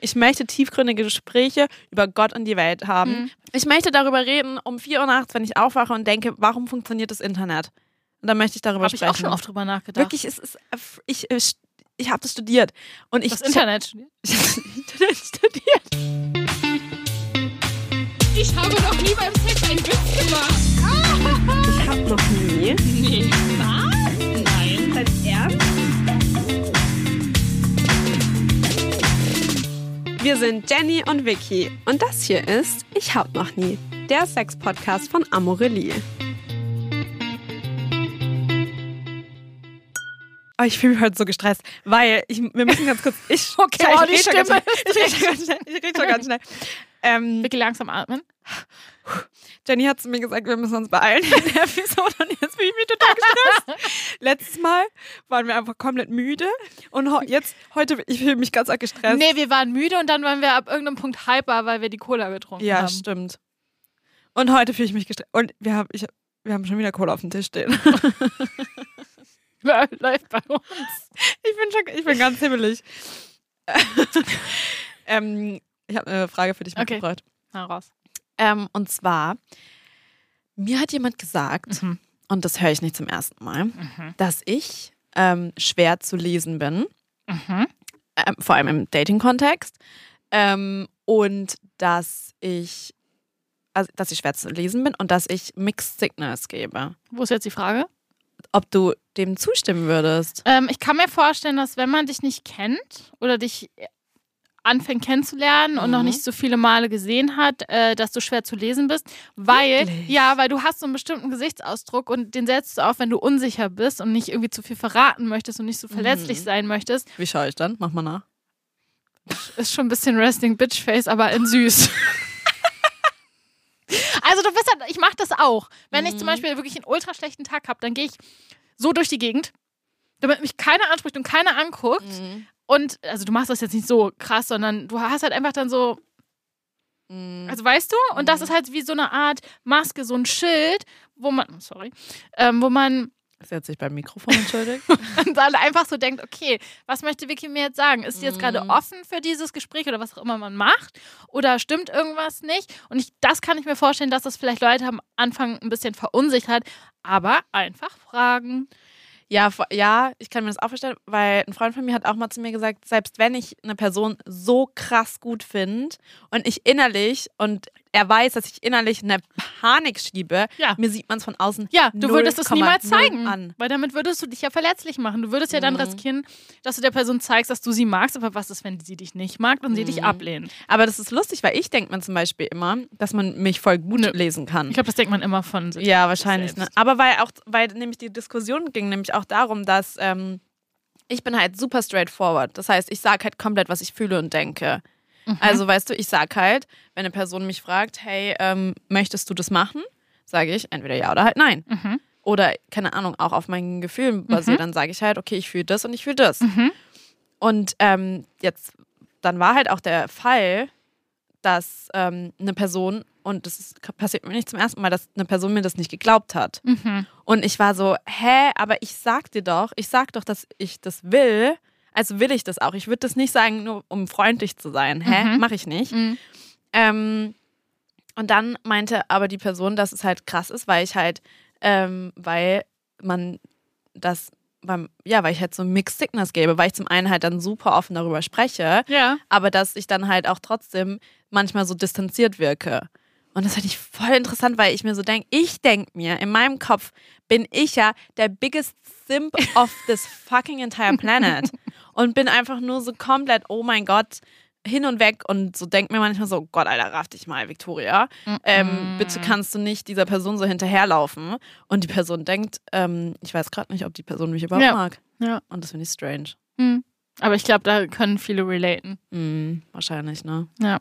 Ich möchte tiefgründige Gespräche über Gott und die Welt haben. Mhm. Ich möchte darüber reden um 4 Uhr nachts, wenn ich aufwache und denke, warum funktioniert das Internet? Und dann möchte ich darüber Habe ich sprechen. auch schon oft drüber nachgedacht. Wirklich, es ist, ich, ich, ich habe das studiert. Und ich Das Internet studiert. Ich habe Internet studiert. Ich habe noch nie beim Sex einen Witz gemacht. Ich habe noch nie. Nee. Wir sind Jenny und Vicky und das hier ist Ich hab noch nie, der Sex-Podcast von Amorelie. Oh, ich fühle mich heute so gestresst, weil ich, wir müssen ganz kurz. Ich, Okay, ich, oh, die Stimme. Ich schon ganz schnell. Ich rede schon ganz schnell. Ähm, Wirklich langsam atmen. Jenny hat zu mir gesagt, wir müssen uns beeilen in der Episode und jetzt bin ich mich total gestresst. Letztes Mal waren wir einfach komplett müde und jetzt, heute, ich fühle mich ganz arg gestresst. Nee, wir waren müde und dann waren wir ab irgendeinem Punkt hyper, weil wir die Cola getrunken ja, haben. stimmt. Und heute fühle ich mich gestresst. Und wir haben, ich, wir haben schon wieder Cola auf dem Tisch stehen. Läuft bei uns. Ich bin schon, ich bin ganz himmelig. ähm, ich habe eine Frage für dich Okay. mitgebracht. Na, raus. Ähm, und zwar, mir hat jemand gesagt, Mhm. und das höre ich nicht zum ersten Mal, Mhm. dass ich ähm, schwer zu lesen bin, Mhm. ähm, vor allem im Dating-Kontext, ähm, und dass ich, also, dass ich schwer zu lesen bin und dass ich Mixed Signals gebe. Wo ist jetzt die Frage? Ob du dem zustimmen würdest? Ähm, ich kann mir vorstellen, dass wenn man dich nicht kennt oder dich anfängt kennenzulernen und noch Mhm. nicht so viele Male gesehen hat, äh, dass du schwer zu lesen bist, weil Wirklich? ja, weil du hast so einen bestimmten Gesichtsausdruck und den setzt du auf, wenn du unsicher bist und nicht irgendwie zu viel verraten möchtest und nicht so verletzlich Mhm. sein möchtest. Wie schaue ich dann? Mach mal nach. Ist schon ein bisschen Resting Bitch Face, aber in süß. also du bist halt, ich mache das auch. Wenn ich zum Mhm. Beispiel wirklich einen ultra schlechten Tag habe, dann gehe ich so durch die Gegend, damit mich keiner anspricht und keiner anguckt. Mhm. Und also du machst das jetzt nicht so krass, sondern du hast halt einfach dann so, Mhm. also weißt du, und das Mhm. ist halt wie so eine Art Maske, so ein Schild, wo man, oh, sorry, ähm, wo man Ist jetzt sich beim Mikrofon entschuldigt? dann einfach so denkt, okay, was möchte Vicky mir jetzt sagen? Ist sie jetzt gerade Mhm. offen für dieses Gespräch oder was auch immer man macht? Oder stimmt irgendwas nicht? Und ich, das kann ich mir vorstellen, dass das vielleicht Leute am Anfang ein bisschen verunsichert, aber einfach fragen. Ja, ja, ich kann mir das auch vorstellen, weil ein Freund von mir hat auch mal zu mir gesagt, selbst wenn ich eine Person so krass gut finde und ich innerlich und er weiß, dass ich innerlich eine Panik schiebe, Ja. mir sieht man es von außen. Ja, du würdest es niemals 0,0 zeigen, An. weil damit würdest du dich ja verletzlich machen. Du würdest ja dann Mhm. riskieren, dass du der Person zeigst, dass du sie magst, aber was ist, wenn sie dich nicht mag und sie dich Mhm. ablehnt? Aber das ist lustig, weil ich denke mir zum Beispiel immer, dass man mich voll gut Nö. lesen kann. Ich glaube, das denkt man immer von sich. Ja, wahrscheinlich. Ne? Aber weil auch, weil nämlich die Diskussion ging nämlich auch darum, dass ähm, ich bin halt super straightforward. Das heißt, ich sage halt komplett, was ich fühle und denke. Mhm. Also weißt du, ich sag halt, wenn eine Person mich fragt, hey, ähm, möchtest du das machen? Sage ich entweder ja oder halt nein. Mhm. Oder keine Ahnung, auch auf meinen Gefühlen basiert, dann sage ich halt, okay, ich fühle das und ich fühle das. Mhm. Und ähm, jetzt, dann war halt auch der Fall, dass ähm, eine Person, und das ist, passiert mir nicht zum ersten Mal, dass eine Person mir das nicht geglaubt hat. Mhm. Und ich war so, hä, aber ich sag dir doch, ich sag doch, dass ich das will. Also will ich das auch. Ich würde das nicht sagen, nur um freundlich zu sein. Hä? Mhm. Mach ich nicht. Mhm. Ähm, und dann meinte aber die Person, dass es halt krass ist, weil ich halt, ähm, weil man das beim, ja, weil ich halt so Mixed Signals gebe, weil ich zum einen halt dann super offen darüber spreche, Ja. aber dass ich dann halt auch trotzdem manchmal so distanziert wirke. Und das fand ich voll interessant, weil ich mir so denke, ich denke mir, in meinem Kopf bin ich ja der biggest simp of this fucking entire planet. und bin einfach nur so komplett, oh mein Gott, hin und weg und so denkt mir manchmal so, Gott, Alter, raff dich mal, Victoria. Ähm, bitte kannst du nicht dieser Person so hinterherlaufen. Und die Person denkt, ähm, ich weiß gerade nicht, ob die Person mich überhaupt Ja. mag. Ja. Und das finde ich strange. Mhm. Aber ich glaube, da können viele relaten. Hm, wahrscheinlich, ne? Ja.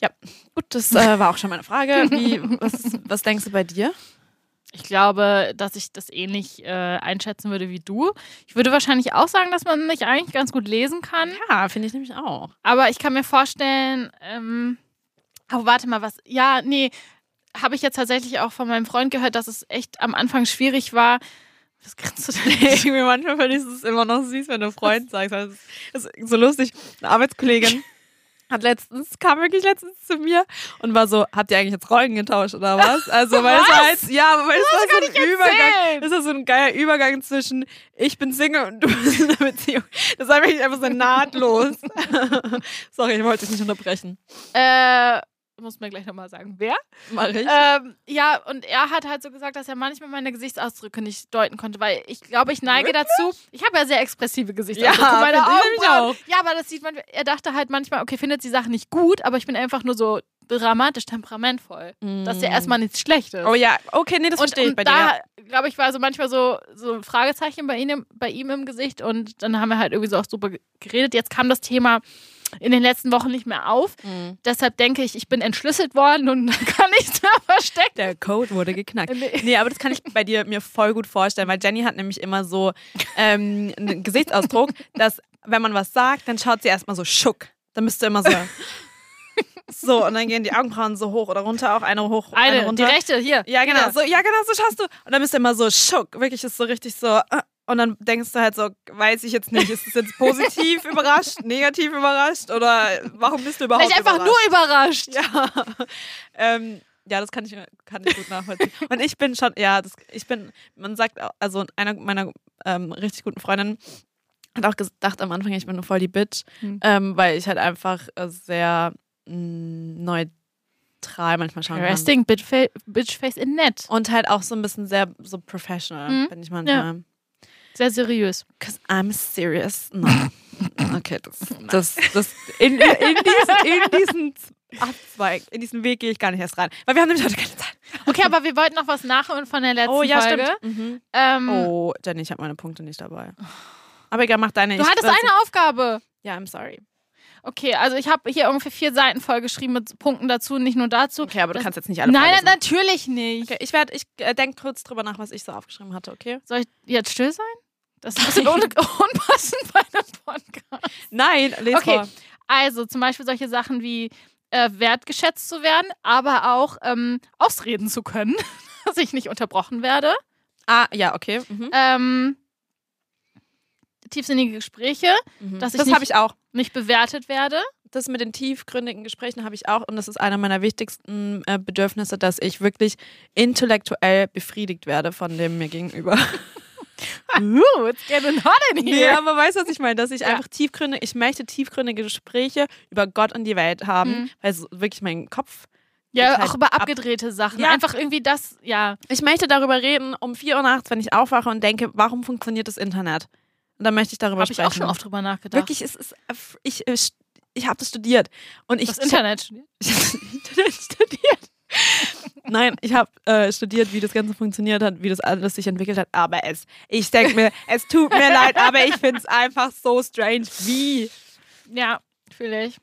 Ja, gut, das äh, war auch schon meine Frage. Wie, was, was denkst du bei dir? Ich glaube, dass ich das ähnlich äh, einschätzen würde wie du. Ich würde wahrscheinlich auch sagen, dass man mich eigentlich ganz gut lesen kann. Ja, finde ich nämlich auch. Aber ich kann mir vorstellen, ähm, oh, warte mal, was? Ja, nee, habe ich jetzt tatsächlich auch von meinem Freund gehört, dass es echt am Anfang schwierig war, Was grinst du denn? Irgendwie manchmal finde ich es immer noch süß, wenn du Freund sagst. Das ist so lustig. Eine Arbeitskollegin hat letztens, kam wirklich letztens zu mir und war so, habt ihr eigentlich jetzt Rollen getauscht oder was? Also, weil es war halt, ja, aber weil es war so ein Übergang. Das ist so ein geiler Übergang zwischen ich bin Single und du bist in einer Beziehung. Das war wirklich einfach so nahtlos. Sorry, ich wollte dich nicht unterbrechen. Äh, muss mir gleich nochmal sagen, wer? Mach ich. Ähm, ja, und er hat halt so gesagt, dass er manchmal meine Gesichtsausdrücke nicht deuten konnte, weil ich glaube, ich neige dazu. Ich habe ja sehr expressive Gesichtsausdrücke. Ja, meine Augenbrauen. auch. Ja, aber das sieht man. Er dachte halt manchmal, okay, findet die Sache nicht gut, aber ich bin einfach nur so dramatisch temperamentvoll. Das ist ja erstmal nichts Schlechtes. Oh ja, okay, nee, das und, verstehe ich und bei dir. da, glaube ich, war so manchmal so, so ein Fragezeichen bei ihm, bei ihm im Gesicht und dann haben wir halt irgendwie so auch super geredet. Jetzt kam das Thema in den letzten Wochen nicht mehr auf. Mhm. Deshalb denke ich, ich bin entschlüsselt worden und kann nichts mehr verstecken. Der Code wurde geknackt. Nee. Nee, aber das kann ich bei dir mir voll gut vorstellen, weil Jenny hat nämlich immer so ähm, einen Gesichtsausdruck, dass wenn man was sagt, dann schaut sie erstmal so schock. Dann bist du immer so. So, und dann gehen die Augenbrauen so hoch oder runter, auch eine hoch, eine, Eine, die runter. rechte, hier. Ja, genau, Hier. so, ja, genau, so schaust du. Und dann bist du immer so schock. Wirklich ist so richtig so. äh, Und dann denkst du halt so, weiß ich jetzt nicht, ist es jetzt positiv überrascht, negativ überrascht oder warum bist du überhaupt einfach überrascht? nur überrascht. Ja. ähm, ja, das kann ich, kann ich gut nachvollziehen. Und ich bin schon, ja, das, ich bin, man sagt, also einer meiner ähm, richtig guten Freundinnen hat auch gedacht am Anfang, ich bin nur voll die Bitch, Hm. ähm, weil ich halt einfach sehr mh, neutral manchmal schauen kann. Resting Bitchface in nett. Und halt auch so ein bisschen sehr so professional, Mhm. bin ich manchmal. Sehr seriös. Cause I'm serious. No. Okay, das, das, das in, in, diesen, in diesen Abzweig, in diesen Weg gehe ich gar nicht erst rein. Weil wir haben nämlich heute keine Zeit. Okay, aber wir wollten noch was nachholen von der letzten Oh ja, Folge. stimmt. Mhm. Ähm, Oh, Jenny, ich habe meine Punkte nicht dabei. Aber egal, mach deine. Du Ich- hattest eine Aufgabe. Ja, I'm sorry. Okay, also ich habe hier ungefähr vier Seiten vollgeschrieben mit Punkten dazu, nicht nur dazu. Okay, aber du Das- kannst jetzt nicht alle Nein, nein, vorlesen. natürlich nicht. Okay, ich werde, ich äh, denke kurz drüber nach, was ich so aufgeschrieben hatte, okay? Soll ich jetzt still sein? Das ist un unpassend bei einem Podcast. Nein, lese Okay. vor. Also zum Beispiel solche Sachen wie äh, wertgeschätzt zu werden, aber auch ähm, ausreden zu können, dass ich nicht unterbrochen werde. Ah, ja, okay. Mhm. Ähm, tiefsinnige Gespräche, Mhm. dass ich das nicht- habe ich auch. nicht bewertet werde. das mit den tiefgründigen Gesprächen habe ich auch und das ist einer meiner wichtigsten äh, Bedürfnisse, dass ich wirklich intellektuell befriedigt werde von dem mir gegenüber. Ooh, it's getting hot in nee, here. aber weißt du, was ich meine? Dass ich Ja. einfach tiefgründig, ich möchte tiefgründige Gespräche über Gott und die Welt haben, Mhm. weil so wirklich mein Kopf. Ja, halt auch über ab. abgedrehte Sachen. Ja. Einfach irgendwie das, ja. Ich möchte darüber reden um 4 Uhr nachts, wenn ich aufwache und denke, warum funktioniert das Internet? Und dann möchte ich darüber Habe ich sprechen. auch schon oft drüber nachgedacht. Wirklich, es ist, ich, ich, ich habe das studiert und ich das Internet studiert. Ich habe Internet studiert. Nein, ich habe äh, studiert, wie das Ganze funktioniert hat, wie das alles sich entwickelt hat. Aber es, ich denke mir, es tut mir leid, aber ich finde es einfach so strange. Wie? Ja, fühle ich.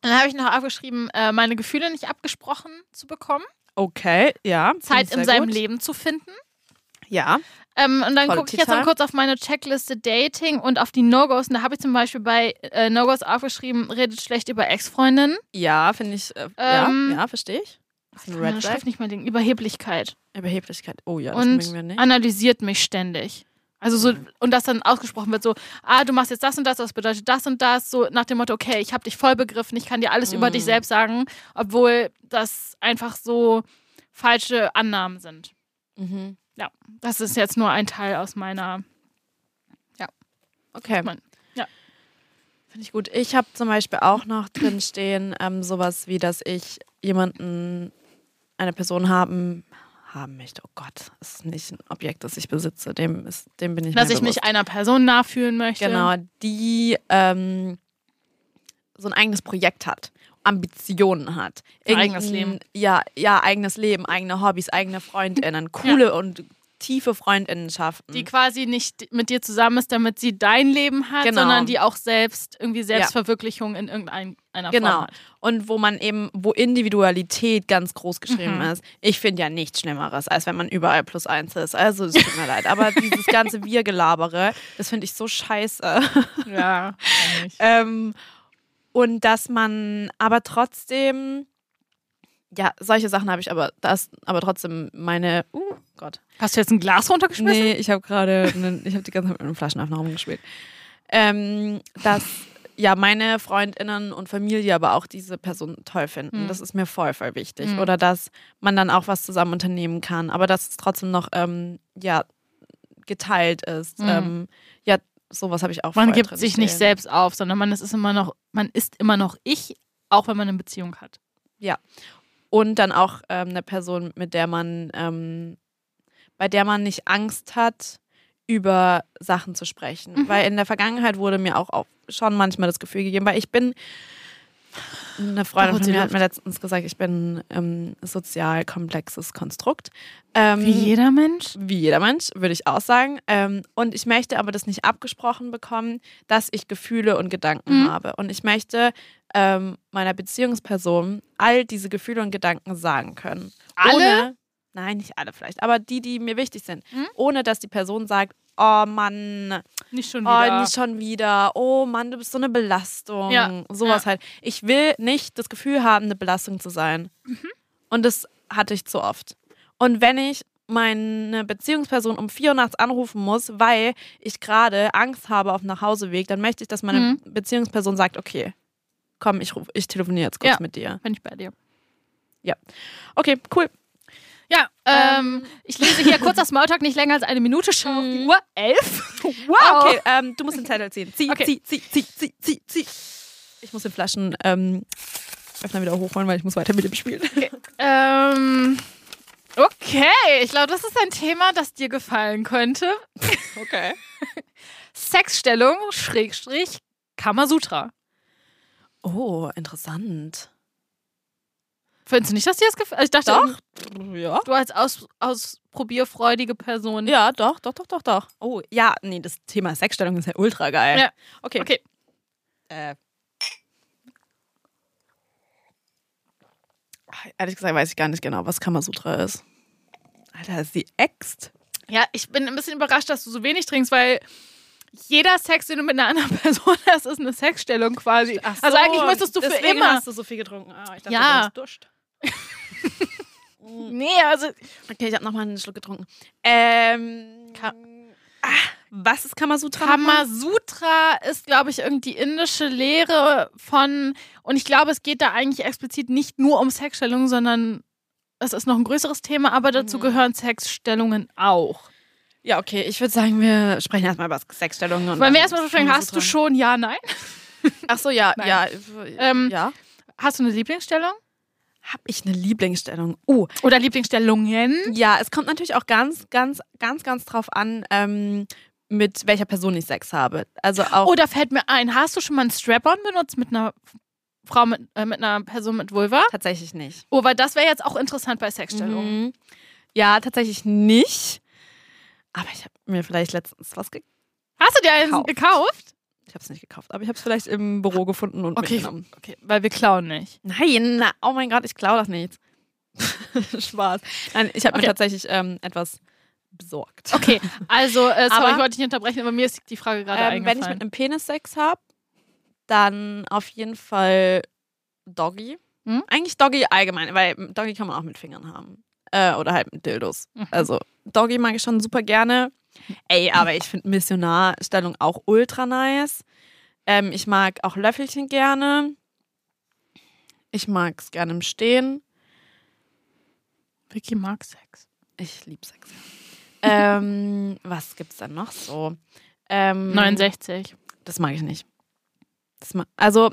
Dann habe ich noch aufgeschrieben, äh, meine Gefühle nicht abgesprochen zu bekommen, Okay, ja. Zeit in seinem gut. Leben zu finden. Ja. Ähm, und dann gucke ich jetzt noch kurz auf meine Checkliste Dating und auf die No-Gos. Und da habe ich zum Beispiel bei äh, No-Gos aufgeschrieben, redet schlecht über Ex-Freundinnen. Ja, finde ich. Äh, Ähm, ja, ja verstehe ich. Das ist Ich ein Red Flag. Nicht mehr denken. Überheblichkeit. Überheblichkeit. Oh ja, das und wir nicht. analysiert mich ständig. Also so, und das dann ausgesprochen wird so, ah, du machst jetzt das und das, das bedeutet das und das, so nach dem Motto, okay, ich habe dich voll begriffen, ich kann dir alles über Mhm. dich selbst sagen, obwohl das einfach so falsche Annahmen sind. Mhm. Das ist jetzt nur ein Teil aus meiner, Okay. Mann. Ja. Finde ich gut. Ich habe zum Beispiel auch noch drin stehen, ähm, sowas wie, dass ich jemanden, eine Person haben, haben möchte. Oh Gott, das ist nicht ein Objekt, das ich besitze. Dem, ist, dem bin ich dass ich mich bewusst. einer Person nachfühlen möchte. Genau, die ähm, so ein eigenes Projekt hat, Ambitionen hat. Ein eigenes Leben. Ja, ja, eigenes Leben, eigene Hobbys, eigene FreundInnen, coole und tiefe Freundinnenschaften. Die quasi nicht mit dir zusammen ist, damit sie dein Leben hat, Genau. sondern die auch selbst irgendwie Selbstverwirklichung in irgendeiner Form Genau. hat. Und wo man eben, wo Individualität ganz groß geschrieben Mhm. ist. Ich finde ja nichts Schlimmeres, als wenn man überall plus eins ist. Also es tut mir leid. Aber dieses ganze Wir-Gelabere, das finde ich so scheiße. Ja, ähm, und dass man aber trotzdem ja, solche Sachen habe ich aber, das, aber trotzdem meine, uh, Gott. Hast du jetzt ein Glas runtergeschmissen? Nee, ich habe gerade, ich habe die ganze Zeit mit einem Flaschenöffner rumgespielt. Ähm, dass ja meine FreundInnen und Familie aber auch diese Person toll finden. Mhm. Das ist mir voll, voll wichtig. Mhm. Oder dass man dann auch was zusammen unternehmen kann, aber dass es trotzdem noch ähm, ja geteilt ist. Mhm. Ähm, ja, sowas habe ich auch Man gibt sich nicht stehen. selbst auf, sondern man ist immer noch, man ist immer noch ich, auch wenn man eine Beziehung hat. Und dann auch ähm, eine Person, mit der man, ähm, bei der man nicht Angst hat, über Sachen zu sprechen. Mhm. Weil in der Vergangenheit wurde mir auch, auch schon manchmal das Gefühl gegeben, weil ich bin, eine Freundin von mir hat mir letztens gesagt, ich bin ähm, sozial komplexes Konstrukt. Ähm, Wie jeder Mensch. wie jeder Mensch, würde ich auch sagen. Ähm, und ich möchte aber das nicht abgesprochen bekommen, dass ich Gefühle und Gedanken Mhm. habe. Und ich möchte ähm, meiner Beziehungsperson all diese Gefühle und Gedanken sagen können. Alle? Ohne, nein, nicht alle vielleicht, aber die, die mir wichtig sind. Mhm. Ohne dass die Person sagt, oh Mann, Nicht schon oh, wieder. nicht schon wieder, oh Mann, du bist so eine Belastung. Ja, Sowas ja. halt. Ich will nicht das Gefühl haben, eine Belastung zu sein. Mhm. Und das hatte ich zu oft. Und wenn ich meine Beziehungsperson um 4 Uhr nachts anrufen muss, weil ich gerade Angst habe auf dem Nachhauseweg, dann möchte ich, dass meine Mhm. Beziehungsperson sagt, okay, komm, ich, ruf, ich telefoniere jetzt kurz Ja. mit dir. Bin ich bei dir. Okay, cool. Ja, ähm, ich lese hier kurz das Smalltalk nicht länger als eine Minute. Schau auf die Uhr. Elf. Wow. Ah, Okay, ähm, du musst den Zettel ziehen. Zieh, Okay. zieh, zieh, zieh, zieh, zieh, zieh. Ich muss den Flaschen ähm, Öffner wieder hochholen, weil ich muss weiter mit dem spielen. Ähm, okay, ich glaube, das ist ein Thema, das dir gefallen könnte. Okay. Sexstellung, Schrägstrich, Kamasutra. Oh, interessant. Findest du nicht, dass dir das gefällt? Ich dachte, Doch. Ja. du als aus, ausprobierfreudige Person. Ja, doch, doch, doch, doch, doch. Oh, ja, nee, das Thema Sexstellung ist ja ultra geil. Ja. Okay. Okay. Äh. Ehrlich gesagt weiß ich gar nicht genau, was Kamasutra ist. Alter, ist die äxt. Ja, ich bin ein bisschen überrascht, dass du so wenig trinkst, weil jeder Sex, den du mit einer anderen Person hast, ist eine Sexstellung quasi. also eigentlich müsstest du für immer. hast du so viel getrunken. Ah, ich dachte, Ja. du hast Durst. Nee, also Okay, ich habe nochmal einen Schluck getrunken. Ähm, Ka- ah, was ist Kamasutra? Kamasutra ist, glaube ich, irgendwie indische Lehre von, und ich glaube, es geht da eigentlich explizit nicht nur um Sexstellungen, sondern es ist noch ein größeres Thema, aber dazu Mhm. gehören Sexstellungen auch. Ja, okay, ich würde sagen, wir sprechen erstmal über Sexstellungen. und Wollen wir erstmal so fragen, hast du schon ja, nein? Ach so, ja, Nein. ja. Ähm, ja. Hast du eine Lieblingsstellung? Habe ich eine Lieblingsstellung? Oh, Oder Lieblingsstellungen? ja, es kommt natürlich auch ganz, ganz, ganz, ganz drauf an, ähm, mit welcher Person ich Sex habe. Also auch. Oh, da fällt mir ein, hast du schon mal einen Strap-on benutzt mit einer Frau, mit, äh, mit einer Person mit Vulva? tatsächlich nicht. Oh, weil das wäre jetzt auch interessant bei Sexstellungen. Mhm. Ja, tatsächlich nicht. Aber ich habe mir vielleicht letztens was gekauft. Hast du dir einen Gekauft. Ich habe es nicht gekauft, aber ich habe es vielleicht im Büro gefunden und Okay. mitgenommen. Okay, weil wir klauen nicht. Nein, na, oh mein Gott, ich klaue das nicht. Spaß. Nein, ich habe Okay. mir tatsächlich ähm, etwas besorgt. Okay, also, äh, sorry, Aber- ich wollte dich nicht unterbrechen, aber mir ist die Frage gerade Ähm, wenn ich mit einem Penis Sex habe, dann auf jeden Fall Doggy. Hm? Eigentlich Doggy allgemein, weil Doggy kann man auch mit Fingern haben. Äh, oder halt mit Dildos. Mhm. Also Doggy mag ich schon super gerne. Ey, aber ich finde Missionarstellung auch ultra nice. Ähm, ich mag auch Löffelchen gerne. Ich mag es gerne im Stehen. Vicky mag Sex. Ich liebe Sex. ähm, was gibt's dann noch so? Ähm, 69. Das mag ich nicht. Das ma also,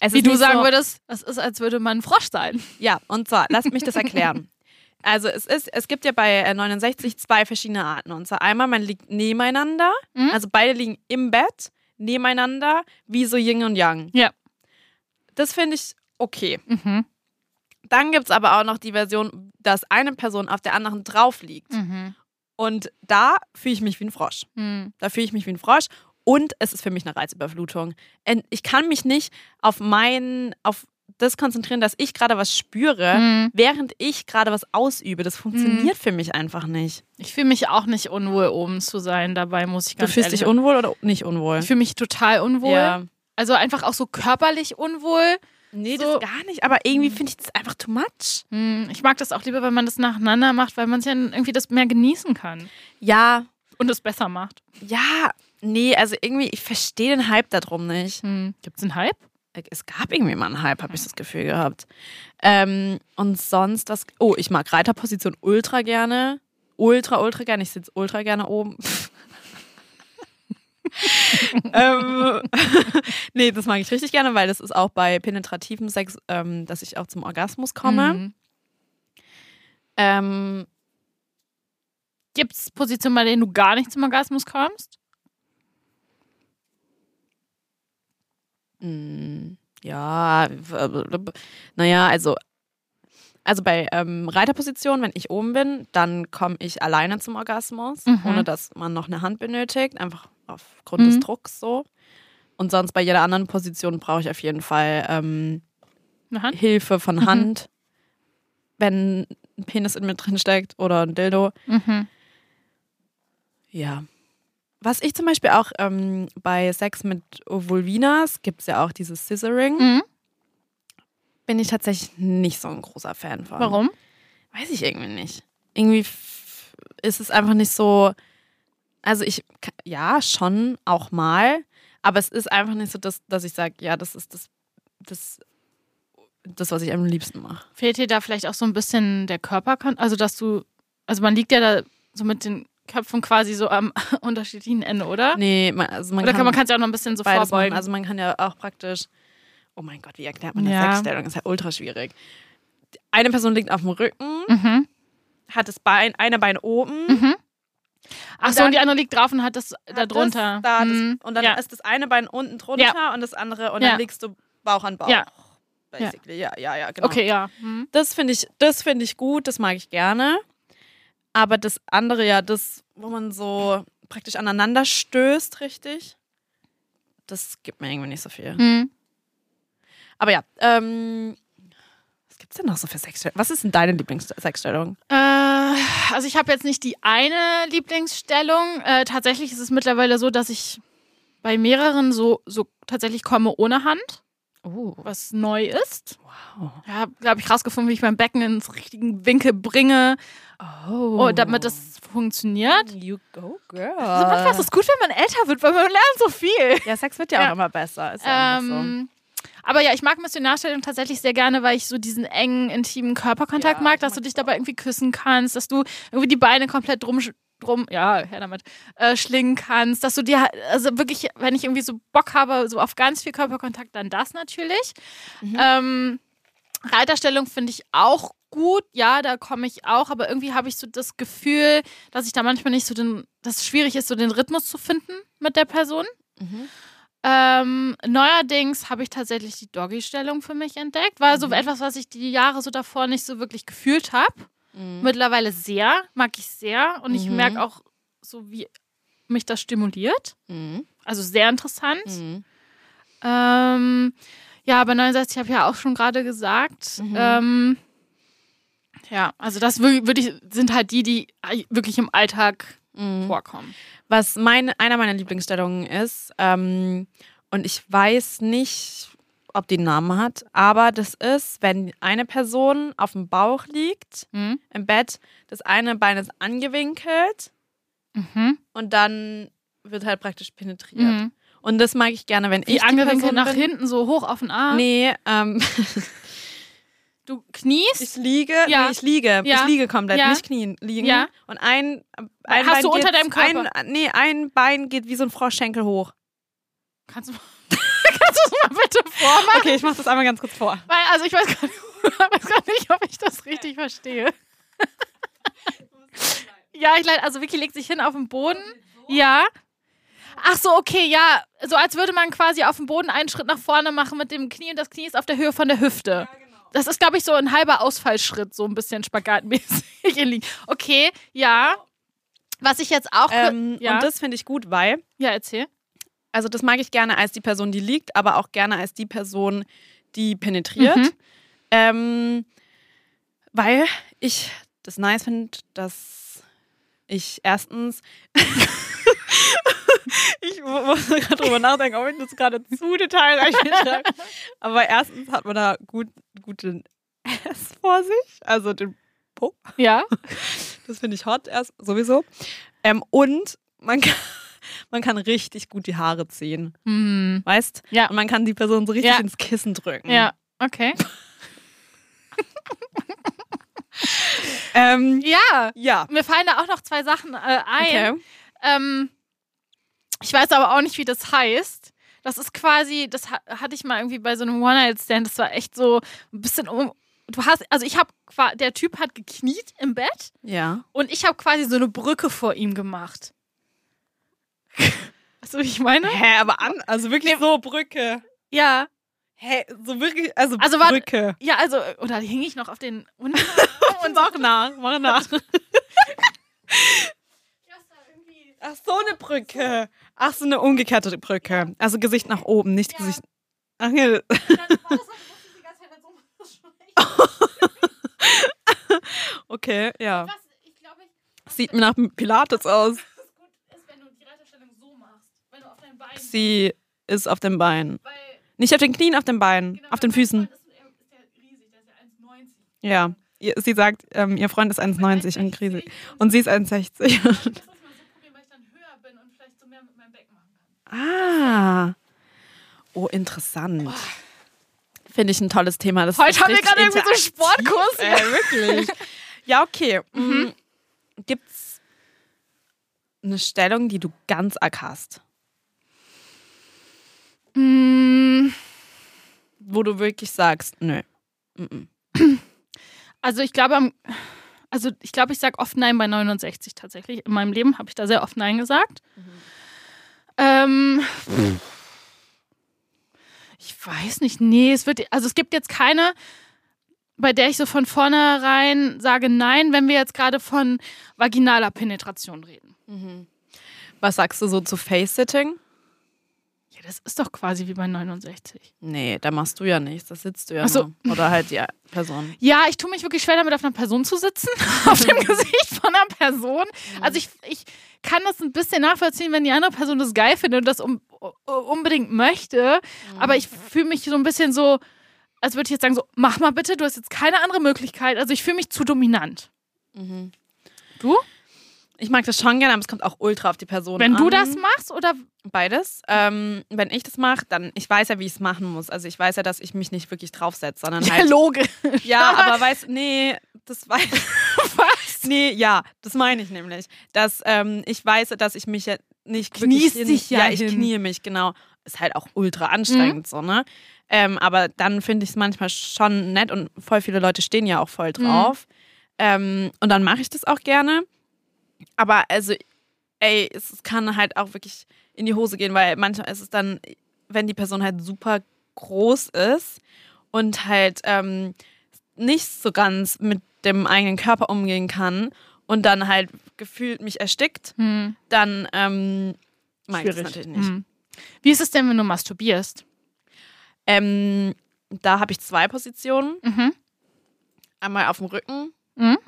Wie du sagen so, würdest, es ist, als würde man ein Frosch sein. Ja, und zwar, lass mich das erklären. Also es ist, es gibt ja bei äh, 69 zwei verschiedene Arten. Und zwar einmal, man liegt nebeneinander, Mhm. also beide liegen im Bett, nebeneinander, wie so Yin und Yang. Ja. Das finde ich okay. Mhm. Dann gibt es aber auch noch die Version, dass eine Person auf der anderen drauf liegt. Mhm. Und da fühle ich mich wie ein Frosch. Mhm. Da fühle ich mich wie ein Frosch. Und es ist für mich eine Reizüberflutung. Ich kann mich nicht auf mein, auf das konzentrieren, dass ich gerade was spüre, Mhm. während ich gerade was ausübe. Das funktioniert für mich einfach nicht. Ich fühle mich auch nicht unwohl, oben zu sein. Dabei muss ich Du ganz fühlst ehrlich dich unwohl oder nicht unwohl? Ich fühle mich total unwohl. Ja. Also einfach auch so körperlich unwohl. Nee, So- das gar nicht. Aber irgendwie finde ich das einfach too much. Hm, Ich mag das auch lieber, wenn man das nacheinander macht, weil man es ja irgendwie das mehr genießen kann Ja, und es besser macht. ja, nee, also irgendwie, ich verstehe den Hype darum nicht. Hm. Gibt es einen Hype? Es gab irgendwie mal einen Hype, habe ich das Gefühl gehabt. Ähm, und sonst was. Oh, ich mag Reiterposition ultra gerne. Ultra, ultra gerne. Ich sitze ultra gerne oben. ähm, nee, das mag ich richtig gerne, weil das ist auch bei penetrativem Sex, ähm, dass ich auch zum Orgasmus komme. Mhm. Ähm, Gibt es Positionen, bei denen du gar nicht zum Orgasmus kommst? Mm, Ja, naja, also, also bei ähm, Reiterposition, wenn ich oben bin, dann komme ich alleine zum Orgasmus, Mhm. ohne dass man noch eine Hand benötigt, einfach aufgrund des Mhm. Drucks so. Und sonst bei jeder anderen Position brauche ich auf jeden Fall ähm? Hilfe von Mhm. Hand, wenn ein Penis in mir drin steckt oder ein Dildo. Mhm. Ja. Was ich zum Beispiel auch ähm, bei Sex mit Vulvinas, gibt es ja auch dieses Scissoring. Mhm. bin ich tatsächlich nicht so ein großer Fan von. Warum? Weiß ich irgendwie nicht. Irgendwie ist es einfach nicht so. Also ich, ja, schon auch mal, aber es ist einfach nicht so, dass, dass ich sage, ja, das ist das, das, das, was ich am liebsten mache. Fehlt dir da vielleicht auch so ein bisschen der Körperkontakt? Also, dass du, also man liegt ja da so mit den Köpfen quasi so am unterschiedlichen Ende, oder? Nee, man, also man oder kann, kann man kann es ja auch noch ein bisschen so vorbeugen. machen. Also man kann ja auch praktisch, oh mein Gott, wie erklärt man eine Ja. Ist ja ultra schwierig. Eine Person liegt auf dem Rücken, mhm. hat das Bein, eine Bein oben. Mhm. Ach Und so, und die andere liegt drauf und hat das da hat drunter. Das, da, Mhm. das, und dann ja. ist das eine Bein unten drunter und das andere und Ja. dann legst du Bauch an Bauch. Ja. Basically. Ja, ja, ja, genau. Okay, ja. Mhm. Das finde ich, das finde ich gut, das mag ich gerne. Aber das andere ja, das, wo man so praktisch aneinander stößt, richtig, das gibt mir irgendwie nicht so viel. Mhm. Aber ja, ähm, was gibt's denn noch so für Sexstellungen? Was ist denn deine Lieblingssexstellung? Äh, also ich habe jetzt nicht die eine Lieblingsstellung. Äh, tatsächlich ist es mittlerweile so, dass ich bei mehreren so, so tatsächlich komme ohne Hand, Oh, was neu ist. wow. Ja, glaube ich, rausgefunden, wie ich mein Becken ins richtigen Winkel bringe, Oh. oh, damit das funktioniert. You go, girl. Also manchmal ist es gut, wenn man älter wird, weil man lernt so viel. ja, Sex wird ja, Ja. auch immer besser. Ist ja einfach so. Ähm, aber ja, ich mag Missionarstellung tatsächlich sehr gerne, weil ich so diesen engen, intimen Körperkontakt Ja, mag, dass du dich dabei irgendwie küssen kannst, dass du irgendwie die Beine komplett drum, drum ja, her damit, äh, schlingen kannst, dass du dir, also wirklich, wenn ich irgendwie so Bock habe, so auf ganz viel Körperkontakt, dann das natürlich. Mhm. Ähm, Reiterstellung finde ich auch gut, ja, da komme ich auch, aber irgendwie habe ich so das Gefühl, dass ich da manchmal nicht so den, dass es schwierig ist, so den Rhythmus zu finden mit der Person. Mhm. Ähm, neuerdings habe ich tatsächlich die Doggy-Stellung für mich entdeckt. War so Mhm. etwas, was ich die Jahre so davor nicht so wirklich gefühlt habe. Mhm. Mittlerweile sehr, mag ich sehr. Und ich Mhm. merke auch so, wie mich das stimuliert. Mhm. Also sehr interessant. Mhm. Ähm, ja, aber 69 habe ich ja auch schon gerade gesagt. Mhm. Ähm, ja, also das würde ich, sind halt die, die wirklich im Alltag Mhm. vorkommen. Was meine, einer meiner Lieblingsstellungen ist, ähm, und ich weiß nicht, ob die einen Namen hat, aber das ist, wenn eine Person auf dem Bauch liegt, Mhm. im Bett, das eine Bein ist angewinkelt Mhm. und dann wird halt praktisch penetriert. Mhm. Und das mag ich gerne, wenn Wie ich angewinkelt die Person nach bin. hinten, so hoch auf den Arm. Nee, ähm, Du kniest. ich liege, Ja. nee, ich liege, Ja. ich liege komplett, Ja. nicht knien, liegen. Ja. Und ein, ein Hast Bein du unter geht, deinem Körper? Ein, nee, ein Bein geht wie so ein Froschschenkel hoch. Kannst du, kannst du es mal bitte vormachen? Okay, ich mach das einmal ganz kurz vor. Weil, also ich weiß gar, nicht, ob ich das richtig verstehe. ja, ich leid, also Vicky legt sich hin auf den Boden. Ja. Ach so, okay, ja. So als würde man quasi auf dem Boden einen Schritt nach vorne machen mit dem Knie und das Knie ist auf der Höhe von der Hüfte. Das ist, glaube ich, so ein halber Ausfallschritt, so ein bisschen spagatmäßig. in Liegen. Okay, ja. Was ich jetzt auch. Ähm, ja. Und das finde ich gut, weil, ja, erzähl. Also das mag ich gerne als die Person, die liegt, aber auch gerne als die Person, die penetriert. Mhm. Ähm, weil ich das nice finde, dass ich erstens ich mu- muss gerade drüber nachdenken, ob ich das gerade zu detailreich beschreibe. Aber erstens hat man da gut, guten S vor sich, also den Po. Ja. Das finde ich hot erst sowieso. Ähm, und man kann, man kann richtig gut die Haare ziehen, Hm. weißt? Ja. Und man kann die Person so richtig Ja. ins Kissen drücken. Ja, okay. Ähm, Ja, ja. mir fallen da auch noch zwei Sachen äh, ein. Okay. Ähm, ich weiß aber auch nicht, wie das heißt. Das ist quasi, das ha hatte ich mal irgendwie bei so einem One-Night-Stand. Das war echt so ein bisschen um. Du hast, also ich habe, der Typ hat gekniet im Bett Ja. und ich habe quasi so eine Brücke vor ihm gemacht. Weißt du, wie ich meine? Hä, aber an, also wirklich so Brücke. Ja. Hä, so wirklich, also, Also Brücke. Ja, also, oder hing ich noch auf den und mach nach, mach nach. Ach, so eine Brücke. Ach, so eine umgekehrte Brücke. Also Gesicht nach oben, nicht Gesicht. Ach, ja. Okay, ja. ich glaube, ich, Sieht mir nach Pilates aus. was gut ist, wenn du die Reiterstellung so machst. Wenn du auf deinen Beinen. Sie ist auf dem Bein. weil, Nicht auf den Knien, auf den Beinen. genau, auf den Füßen. Ist, er ist ja der ist ja 1,90. Ja. Ihr- Sie sagt, ähm, ihr Freund ist 1,90 und riesig. Und sie ist 1,60. Das muss mal so probieren, weil ich dann höher bin und vielleicht so mehr mit meinem Becken machen kann. ah. Oh, interessant. Finde ich ein tolles Thema. Das Heute haben wir gerade irgendwie so Sportkurs. Ey, wirklich. Ja, okay. Mhm. Gibt's eine Stellung, die du ganz arg hast? Mm, Wo du wirklich sagst, nö. Mhm. Also ich glaube, also ich glaube, ich sage oft Nein bei 69 tatsächlich. In meinem Leben habe ich da sehr oft Nein gesagt. Ähm, ich weiß nicht, nee, es wird, also es gibt jetzt keine, bei der ich so von vornherein sage Nein, wenn wir jetzt gerade von vaginaler Penetration reden. Was sagst du so zu Face-Sitting? Ja, das ist doch quasi wie bei 69. Nee, da machst du ja nichts. Da sitzt du ja so. nur. Oder halt die Person. Ja, ich tue mich wirklich schwer damit, auf einer Person zu sitzen. auf dem Gesicht von einer Person. Also ich, ich kann das ein bisschen nachvollziehen, wenn die andere Person das geil findet und das um, unbedingt möchte. Aber ich fühle mich so ein bisschen so, als würde ich jetzt sagen, so, mach mal bitte, du hast jetzt keine andere Möglichkeit. Also ich fühle mich zu dominant. Du? Ich mag das schon gerne, aber es kommt auch ultra auf die Person Wenn an. du das machst oder Beides. Ähm, wenn ich das mache, dann, ich weiß ja, wie ich es machen muss. Also ich weiß ja, dass ich mich nicht wirklich draufsetze, sondern halt. Logisch. Ja, aber weißt nee, das weiß. Was? Nee, ja, das meine ich nämlich. Dass ähm, ich weiß, dass ich mich ja nicht Kniest wirklich. dich ja ja, ich knie mich, genau. Ist halt auch ultra anstrengend so, ne? Ähm, aber dann finde ich es manchmal schon nett und voll viele Leute stehen ja auch voll drauf. Ähm, und dann mache ich das auch gerne. Aber also, ey, es, kann halt auch wirklich in die Hose gehen, weil manchmal ist es dann, wenn die Person halt super groß ist und halt ähm, nicht so ganz mit dem eigenen Körper umgehen kann und dann halt gefühlt mich erstickt, Hm. dann ähm, mag ich das natürlich nicht. Hm. Wie ist es denn, wenn du masturbierst? Ähm, da habe ich zwei Positionen. Mhm. Einmal auf dem Rücken, Mhm.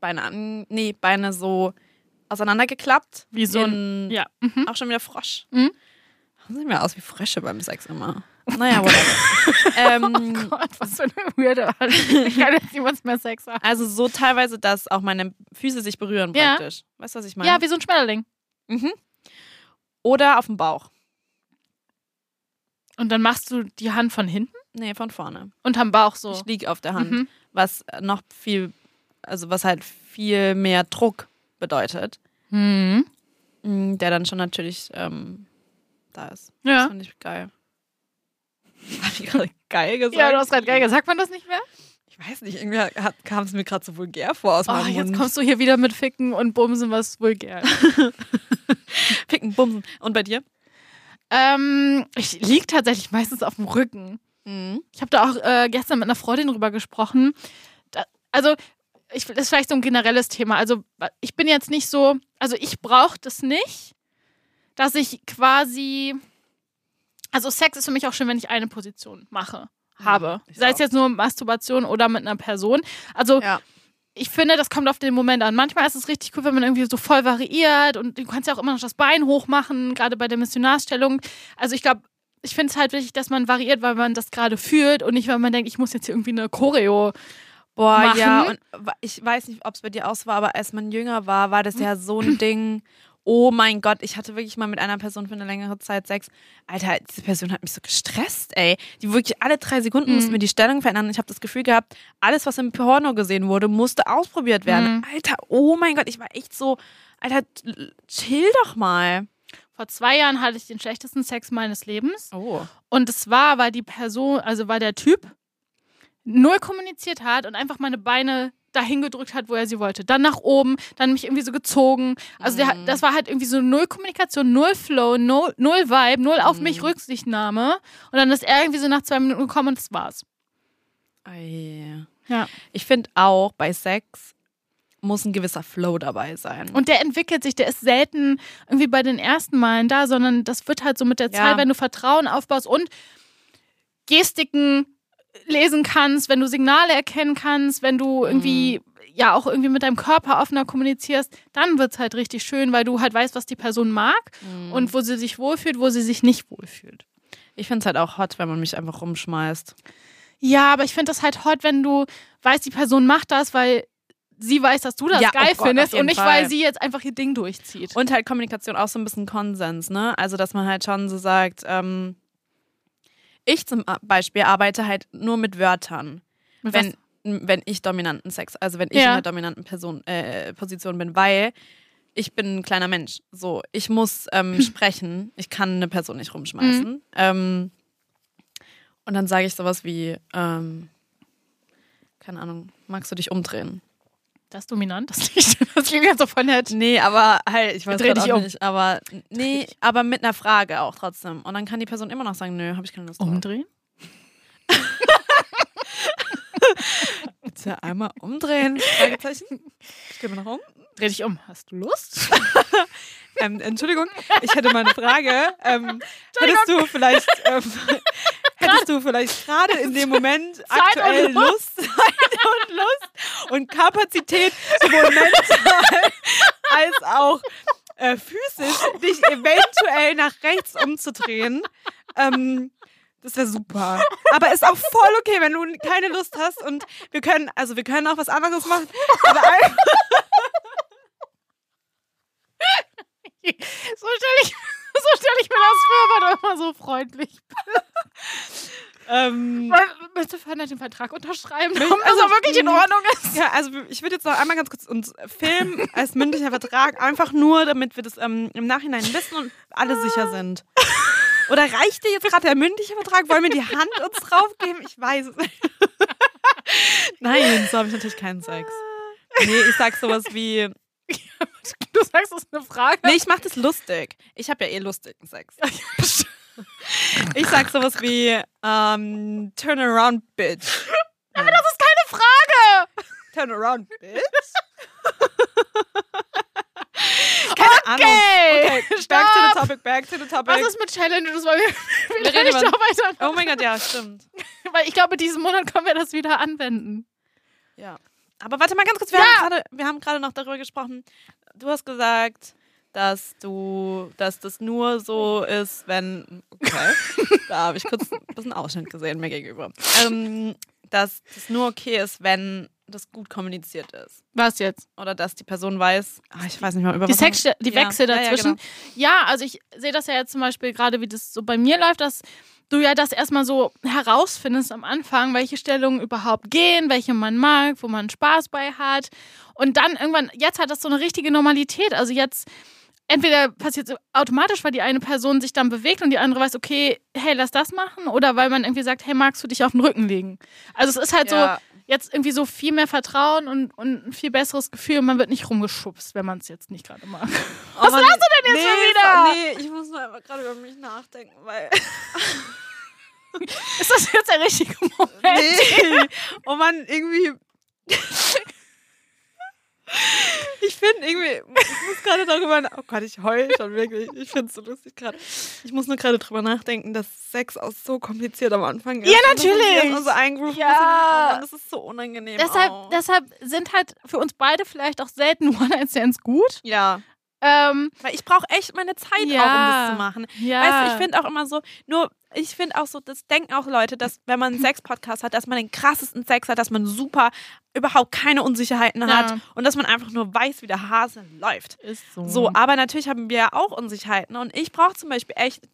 Beine an, nee, Beine so auseinandergeklappt. Wie so In- Ja. Mhm. Auch schon wieder Frosch. Mhm. Warum sehen wir aus wie Frösche beim Sex immer? Naja, whatever. ähm, Gott, was für eine weirde Ich kann jetzt niemals mehr Sex haben. also so teilweise, dass auch meine Füße sich berühren Ja. praktisch. Weißt du, was ich meine? Ja, wie so ein Schmetterling. mhm. Oder auf dem Bauch. Und dann machst du die Hand von hinten Nee, von vorne. unterm Bauch so. Ich liege auf der Hand, Mhm. was noch viel, also was halt viel mehr Druck bedeutet, Mhm. der dann schon natürlich ähm, da ist. Das Ja. finde ich geil. Hab ich gerade geil gesagt? Ja, du hast gerade geil gesagt. Sagt man das nicht mehr? Ich weiß nicht, irgendwie kam es mir gerade so vulgär vor aus Oh, meinem jetzt Mund. kommst du hier wieder mit Ficken und Bumsen, was vulgär. Picken, bumsen. Und bei dir? ähm, ich lieg tatsächlich meistens auf dem Rücken. Mhm. Ich habe da auch äh, gestern mit einer Freundin drüber gesprochen. Da, also, ich, das ist vielleicht so ein generelles Thema. Also, ich bin jetzt nicht so, also ich brauche das nicht, dass ich quasi, also Sex ist für mich auch schön, wenn ich eine Position mache, habe. ich Sei es jetzt nur Masturbation oder mit einer Person. Also, Ja. ich finde, das kommt auf den Moment an. Manchmal ist es richtig cool, wenn man irgendwie so voll variiert und du kannst ja auch immer noch das Bein hochmachen, gerade bei der Missionarstellung. Also ich glaube, ich finde es halt wichtig, dass man variiert, weil man das gerade fühlt und nicht, weil man denkt, ich muss jetzt hier irgendwie eine Choreo. Boah, machen. ja, und ich weiß nicht, ob es bei dir auch so war, aber als man jünger war, war das ja so ein Ding. Oh mein Gott, ich hatte wirklich mal mit einer Person für eine längere Zeit Sex. Alter, diese Person hat mich so gestresst, ey. Die wirklich alle drei Sekunden Mhm. musste mir die Stellung verändern. Ich habe das Gefühl gehabt, alles, was im Porno gesehen wurde, musste ausprobiert werden. Mhm. Alter, oh mein Gott, ich war echt so, Alter, chill doch mal. Vor zwei Jahren hatte ich den schlechtesten Sex meines Lebens. Oh. Und es war, weil die Person, also weil der Typ null kommuniziert hat und einfach meine Beine dahin gedrückt hat, wo er sie wollte. Dann nach oben, dann mich irgendwie so gezogen. Also der, Mhm. das war halt irgendwie so null Kommunikation, null Flow, null, null Vibe, null auf Mhm. mich Rücksichtnahme. Und dann ist er irgendwie so nach zwei Minuten gekommen und das war's. Ei. Ja. Ich finde auch, bei Sex muss ein gewisser Flow dabei sein. Und der entwickelt sich, der ist selten irgendwie bei den ersten Malen da, sondern das wird halt so mit der Ja. Zeit, wenn du Vertrauen aufbaust und Gestiken lesen kannst, wenn du Signale erkennen kannst, wenn du irgendwie ja auch irgendwie mit deinem Körper offener kommunizierst, dann wird es halt richtig schön, weil du halt weißt, was die Person mag Mhm. und wo sie sich wohlfühlt, wo sie sich nicht wohlfühlt. ich finde es halt auch hot, wenn man mich einfach rumschmeißt. Ja, aber ich finde das halt hot, wenn du weißt, die Person macht das, weil sie weiß, dass du das Ja, oh geil Gott, findest und nicht, weil sie jetzt einfach ihr Ding durchzieht. Und halt Kommunikation auch so ein bisschen Konsens, ne? Also, dass man halt schon so sagt, ähm, ich zum Beispiel arbeite halt nur mit Wörtern, Mit wenn, wenn ich dominanten Sex, also wenn ich Ja. in der dominanten Person, äh, Position bin, weil ich bin ein kleiner Mensch. So, ich muss ähm, sprechen, ich kann eine Person nicht rumschmeißen. Ähm, und dann sage ich sowas wie, ähm, keine Ahnung, magst du dich umdrehen? Das ist dominant, das nicht. Das klingt ganz so voll nett. Nee, aber halt, ich weiß Dreh dich auch um. nicht. Aber nee, aber mit einer Frage auch trotzdem. Und dann kann die Person immer noch sagen, nö, habe ich keine Lust. Umdrehen? Bitte einmal umdrehen. Fragezeichen. Ich gehe mal nach unten. Dreh dich um. Hast du Lust? Ähm, Entschuldigung, ich hätte mal eine Frage. Ähm, hättest du vielleicht, ähm, hättest du vielleicht gerade in dem Moment aktuell und Lust, Zeit und Lust und Kapazität, sowohl mental als auch äh, physisch, dich eventuell nach rechts umzudrehen? Ähm, das wäre super. Aber ist auch voll okay, wenn du keine Lust hast und wir können, also wir können auch was anderes machen. Aber So stelle ich, so stell ich mir das vor, weil du immer so freundlich bist. ähm, Willst du vorhin den Vertrag unterschreiben, damit also, auch wirklich in. Ordnung ist? Ja, also ich würde jetzt noch einmal ganz kurz uns filmen als mündlicher Vertrag, einfach nur, damit wir das ähm, im Nachhinein wissen und alle sicher sind. Oder reicht dir jetzt gerade der mündliche Vertrag? Wollen wir die Hand uns draufgeben? Ich weiß es nicht. Nein, so habe ich natürlich keinen Sex. Nee, ich sag sowas wie, Du sagst, das ist eine Frage. nee, ich mach das lustig. Ich habe ja eh lustigen Sex. Ich sag sowas wie, ähm, turn around, bitch. Aber das ist keine Frage. Turn around, bitch. Keine Ahnung. Okay, Okay, back to the topic, back to the topic. Was ist mit Challenge? Das wollen wir, wir reden da weiter. oh mein Gott, ja, stimmt. Weil ich glaube, diesen Monat können wir das wieder anwenden. Ja. Aber warte mal ganz kurz, wir Ja. wir haben gerade noch darüber gesprochen. Du hast gesagt, dass du, dass das nur so ist, wenn, okay, da habe ich kurz ein bisschen Ausschnitt gesehen mir gegenüber, ähm, dass das nur okay ist, wenn das gut kommuniziert ist. Was jetzt? Oder dass die Person weiß, ah, ich weiß nicht mal über Die, was Sex, die Ja, Wechsel ja, ja, dazwischen. genau. Ja, also ich sehe das ja jetzt zum Beispiel gerade, wie das so bei mir läuft, dass du ja das erstmal so herausfindest am Anfang, welche Stellungen überhaupt gehen, welche man mag, wo man Spaß bei hat. Und dann irgendwann, jetzt hat das so eine richtige Normalität. Also jetzt entweder passiert es automatisch, weil die eine Person sich dann bewegt und die andere weiß, okay, hey, lass das machen. Oder weil man irgendwie sagt, hey, magst du dich auf den Rücken legen? Also es ist halt Ja. so jetzt irgendwie so viel mehr Vertrauen und, und ein viel besseres Gefühl. Man wird nicht rumgeschubst, wenn man es jetzt nicht gerade mag. Was machst du denn jetzt nee, schon wieder? Nee, ich muss nur einfach gerade über mich nachdenken, weil. Ist das jetzt der richtige Moment? Nee. Oh Mann, irgendwie. Ich finde irgendwie, ich muss gerade darüber, oh Gott, ich heul schon wirklich. Ich finde es so lustig gerade. Ich muss nur gerade drüber nachdenken, dass Sex auch so kompliziert am Anfang ist. Ja, Und natürlich. erstmal so eingrooven Ja. oh Mann, Das ist so unangenehm. deshalb, auch. deshalb sind halt für uns beide vielleicht auch selten One-Night-Stands gut. ja. Ähm, Weil ich brauche echt meine Zeit Ja. auch, um das zu machen. ja. Weißt du, ich finde auch immer so, nur, ich finde auch so, das denken auch Leute, dass wenn man einen Sex-Podcast hat, dass man den krassesten Sex hat, dass man super, überhaupt keine Unsicherheiten Ja. hat und dass man einfach nur weiß, wie der Hase läuft. ist so. So, aber natürlich haben wir ja auch Unsicherheiten und ich brauche zum Beispiel echt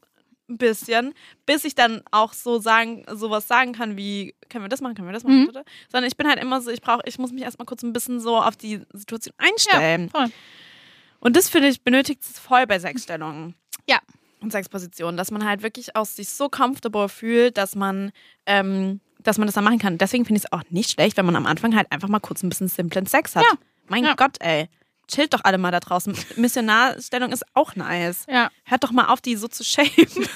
ein bisschen, bis ich dann auch so sagen, sowas sagen kann wie, können wir das machen, können wir das machen, Mhm. bitte? Sondern ich bin halt immer so, ich brauche, ich muss mich erstmal kurz ein bisschen so auf die Situation einstellen. voll. Und das finde ich benötigt es voll bei Sexstellungen. Ja. Und Sexpositionen, dass man halt wirklich aus sich so comfortable fühlt, dass man, ähm, dass man das dann machen kann. Deswegen finde ich es auch nicht schlecht, wenn man am Anfang halt einfach mal kurz ein bisschen simplen Sex hat. Ja. Mein Ja. Gott, ey. Chillt doch alle mal da draußen. Missionarstellung ist auch nice. Ja. Hört doch mal auf, die so zu shamen.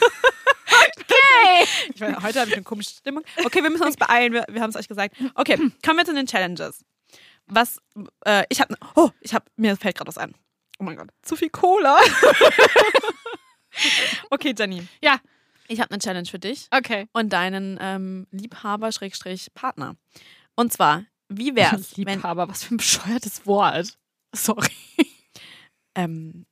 Hey. Ich meine, heute habe ich eine komische Stimmung. Okay, wir müssen uns beeilen. Wir, wir haben es euch gesagt. Okay, kommen wir zu den Challenges. Was, äh, ich habe, oh, ich habe, mir fällt gerade was ein. Oh mein Gott, zu viel Cola. okay, Jenny. Ja. Ich habe eine Challenge für dich Okay. und deinen ähm, Liebhaber Schrägstrich Partner. Und zwar, wie wär's, wenn, Liebhaber, was für ein bescheuertes Wort. Sorry. ähm,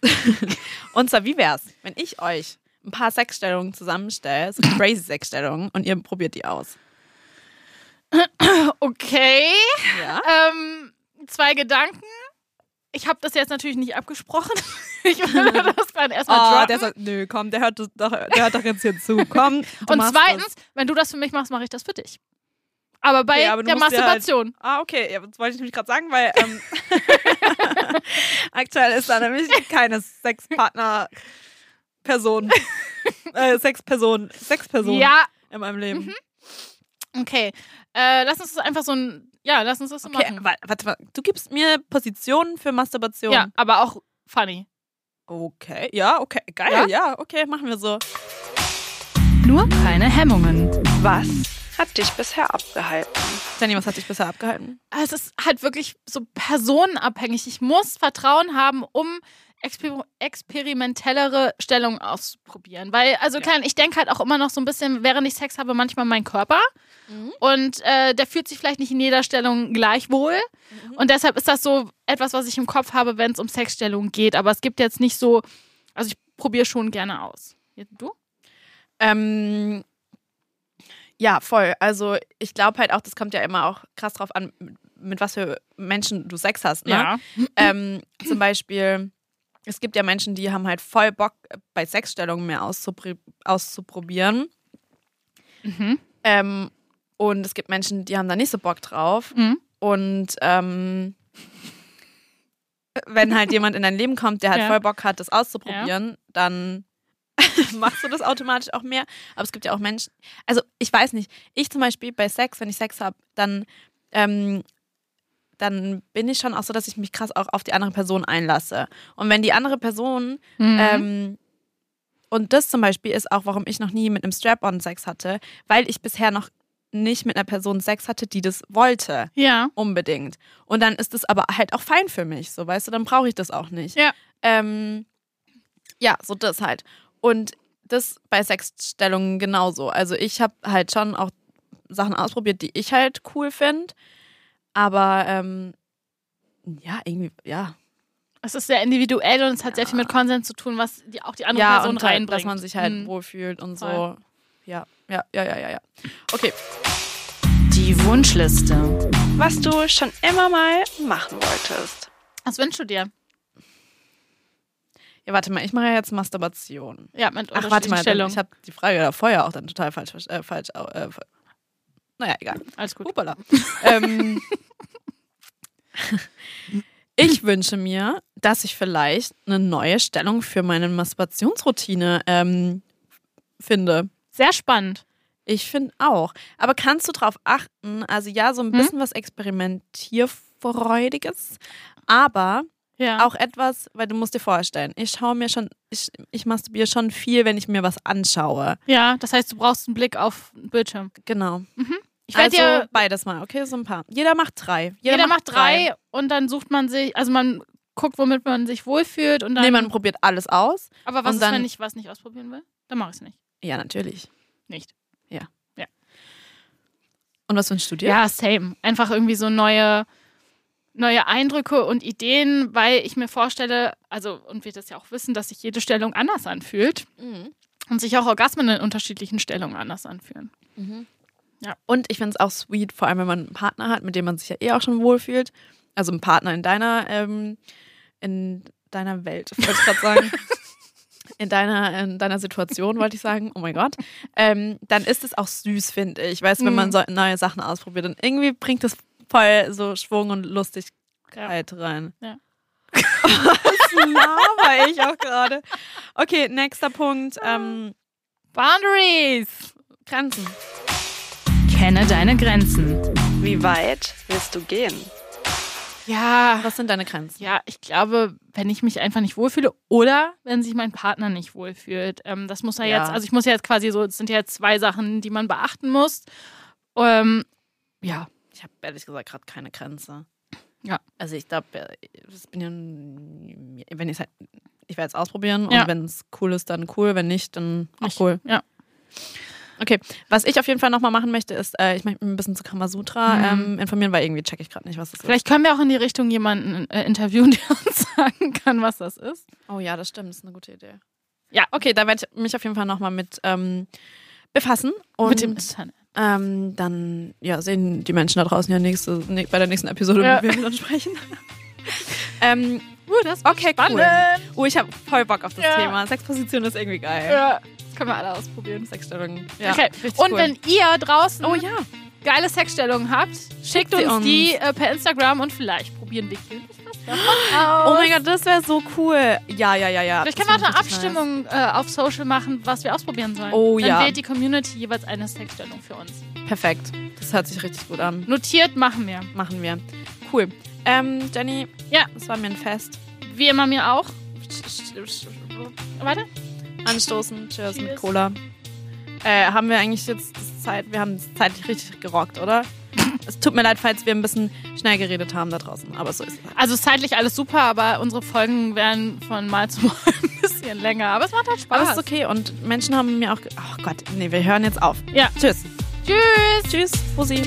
und zwar, wie wär's, wenn ich euch ein paar Sexstellungen zusammenstelle, so crazy Sexstellungen, und ihr probiert die aus? Okay. Ja. Ähm, zwei Gedanken. Ich habe das jetzt natürlich nicht abgesprochen. Ich würde das dann erstmal Oh, der sagt, nö, komm, der hört, das doch, der hört doch jetzt hier zu. Komm. Und zweitens, wenn du das für mich machst, mache ich das für dich. Aber bei Okay, aber der halt- Masturbation. Ah, okay, ja, das wollte ich nämlich gerade sagen, weil ähm, aktuell ist da nämlich keine Sexpartner-Person, äh, Sexperson, Sexperson Ja, in meinem Leben. Okay. Äh, lass uns das einfach so ein. Ja, lass uns das so Okay, machen. wa- warte mal, du gibst mir Positionen für Masturbation. Ja, aber auch funny. Okay, ja, okay, geil, ja, okay, machen wir so. Nur keine Hemmungen. Was hat dich bisher abgehalten? Jenny, was hat dich bisher abgehalten? Es ist halt wirklich so personenabhängig. Ich muss Vertrauen haben, um exper experimentellere Stellungen auszuprobieren. Weil, also Ja. klein, ich denke halt auch immer noch so ein bisschen, während ich Sex habe, manchmal mein Körper. Mhm. Und äh, der fühlt sich vielleicht nicht in jeder Stellung gleich wohl. Mhm. Und deshalb ist das so etwas, was ich im Kopf habe, wenn es um Sexstellungen geht. Aber es gibt jetzt nicht so, also ich probiere schon gerne aus. Du? Ähm, ja, voll. Also ich glaube halt auch, das kommt ja immer auch krass drauf an, mit- was für Menschen du Sex hast. Ne? Ähm, zum Beispiel, es gibt ja Menschen, die haben halt voll Bock, bei Sexstellungen mehr auszupri- auszuprobieren. Mhm. Ähm, und es gibt Menschen, die haben da nicht so Bock drauf. Mhm. Und ähm, wenn halt jemand in dein Leben kommt, der halt Ja. voll Bock hat, das auszuprobieren, dann machst du das automatisch auch mehr. Aber es gibt ja auch Menschen, also ich weiß nicht, ich zum Beispiel bei Sex, wenn ich Sex habe, dann, ähm, dann bin ich schon auch so, dass ich mich krass auch auf die andere Person einlasse. Und wenn die andere Person Mhm. ähm, und das zum Beispiel ist auch, warum ich noch nie mit einem Strap-on Sex hatte, weil ich bisher noch nicht mit einer Person Sex hatte, die das wollte. ja. Unbedingt. Und dann ist das aber halt auch fein für mich, so weißt du, dann brauche ich das auch nicht. Ja. Ähm, ja, so das halt. Und das bei Sexstellungen genauso. Also ich habe halt schon auch Sachen ausprobiert, die ich halt cool finde. Aber ähm, ja, irgendwie, ja. Es ist sehr individuell und es hat sehr viel mit Konsens zu tun, was die, auch die andere ja, Person und halt, reinbringt. dass man sich halt Mhm. wohlfühlt und so. Voll. Ja, ja, ja, ja, ja, ja. Okay. Die Wunschliste. Was du schon immer mal machen wolltest. Was wünschst du dir? Ja, warte mal, ich mache ja jetzt Masturbation. Ja, mit Ach, warte mal, Stellung. ich habe die Frage davor ja auch dann total falsch. Äh, falsch äh, naja, egal. Alles gut. Upala. ähm, ich wünsche mir, dass ich vielleicht eine neue Stellung für meine Masturbationsroutine ähm, finde. Sehr spannend. Ich finde auch. Aber kannst du darauf achten, also ja, so ein Hm? bisschen was Experimentierfreudiges, aber Ja. auch etwas, weil du musst dir vorstellen, ich schaue mir schon, ich, ich masturbiere schon viel, wenn ich mir was anschaue. Ja, das heißt, du brauchst einen Blick auf den Bildschirm. Genau. Mhm. Ich werde also dir, beides mal, okay, so ein paar. Jeder macht drei. jeder, macht drei und dann sucht man sich, also man guckt, womit man sich wohlfühlt und dann. Nee, man probiert alles aus. aber was ist, dann- wenn ich was nicht ausprobieren will? Dann mache ich es nicht. Ja, natürlich. Nicht. Und was wünschst du dir? Ja, same. Einfach irgendwie so neue, neue Eindrücke und Ideen, weil ich mir vorstelle, also, und wir das ja auch wissen, dass sich jede Stellung anders anfühlt Mhm. und sich auch Orgasmen in unterschiedlichen Stellungen anders anfühlen. Und ich finde es auch sweet, vor allem wenn man einen Partner hat, mit dem man sich ja eh auch schon wohlfühlt. Also einen Partner in deiner, ähm, in deiner Welt, wollte ich gerade sagen. In deiner, in deiner Situation, wollte ich sagen. Oh mein Gott. Ähm, dann ist es auch süß, finde ich. Weißt du, wenn man Mhm. so neue Sachen ausprobiert. Und irgendwie bringt es voll so Schwung und Lustigkeit rein. Ja. Was laber ich auch gerade? Okay, nächster Punkt. Ähm, Boundaries! Grenzen. Kenne deine Grenzen. Wie weit willst du gehen? Ja, Was sind deine Grenzen? ja, ich glaube, wenn ich mich einfach nicht wohlfühle oder wenn sich mein Partner nicht wohlfühlt. Ähm, das muss er Ja. jetzt, also ich muss ja jetzt quasi so, es sind ja jetzt zwei Sachen, die man beachten muss. Ähm, ja, Ich habe ehrlich gesagt gerade keine Grenze. Ja. Also ich glaube, ich bin ja, wenn ich halt, ich werde es ausprobieren Ja. und wenn es cool ist, dann cool, wenn nicht, dann auch Ich- cool. ja. Okay, was ich auf jeden Fall nochmal machen möchte, ist, äh, ich möchte mich ein bisschen zu Kamasutra Mhm. ähm, informieren, weil irgendwie checke ich gerade nicht, was das Vielleicht können wir auch in die Richtung jemanden äh, interviewen, der uns sagen kann, was das ist. ist. Oh ja, das stimmt, das ist eine gute Idee. Ja. Okay, da werde ich mich auf jeden Fall nochmal mit ähm, befassen und Mit dem Internet. Ähm, dann ja, sehen die Menschen da draußen ja nächste, ne, bei der nächsten Episode, Ja. wie wir dann sprechen. ähm, Uh, das Okay, spannend. cool. Oh, ich habe voll Bock auf das Ja. Thema. Sexposition ist irgendwie geil. Ja, das können wir alle ausprobieren. Sexstellungen. Ja, okay. richtig Und cool. wenn ihr draußen Oh ja. geile Sexstellungen habt, schickt sie uns, uns. die äh, per Instagram und vielleicht probieren wir davon Oh mein Gott, das wäre so cool. Ja, ja, ja, ja. Vielleicht können wir auch eine Abstimmung äh, auf Social machen, was wir ausprobieren sollen. Oh Dann ja. wählt die Community jeweils eine Sexstellung für uns. Perfekt. Das hört sich richtig gut an. Notiert machen wir. Machen wir. Cool. Ähm, Jenny, Ja. das war mir ein Fest. Wie immer mir auch. Weiter? Anstoßen. Cheers, mit Cheers. Cola. Äh, haben wir eigentlich jetzt Zeit, wir haben es zeitlich richtig gerockt, oder? Es tut mir leid, falls wir ein bisschen schnell geredet haben da draußen, aber so ist es. halt. Also zeitlich alles super, aber unsere Folgen werden von Mal zu Mal ein bisschen länger. Aber es macht halt Spaß. Aber es ist okay und Menschen haben mir auch. ge- Oh Gott, nee, wir hören jetzt auf. Ja. Tschüss. Tschüss. Tschüss. Bussi.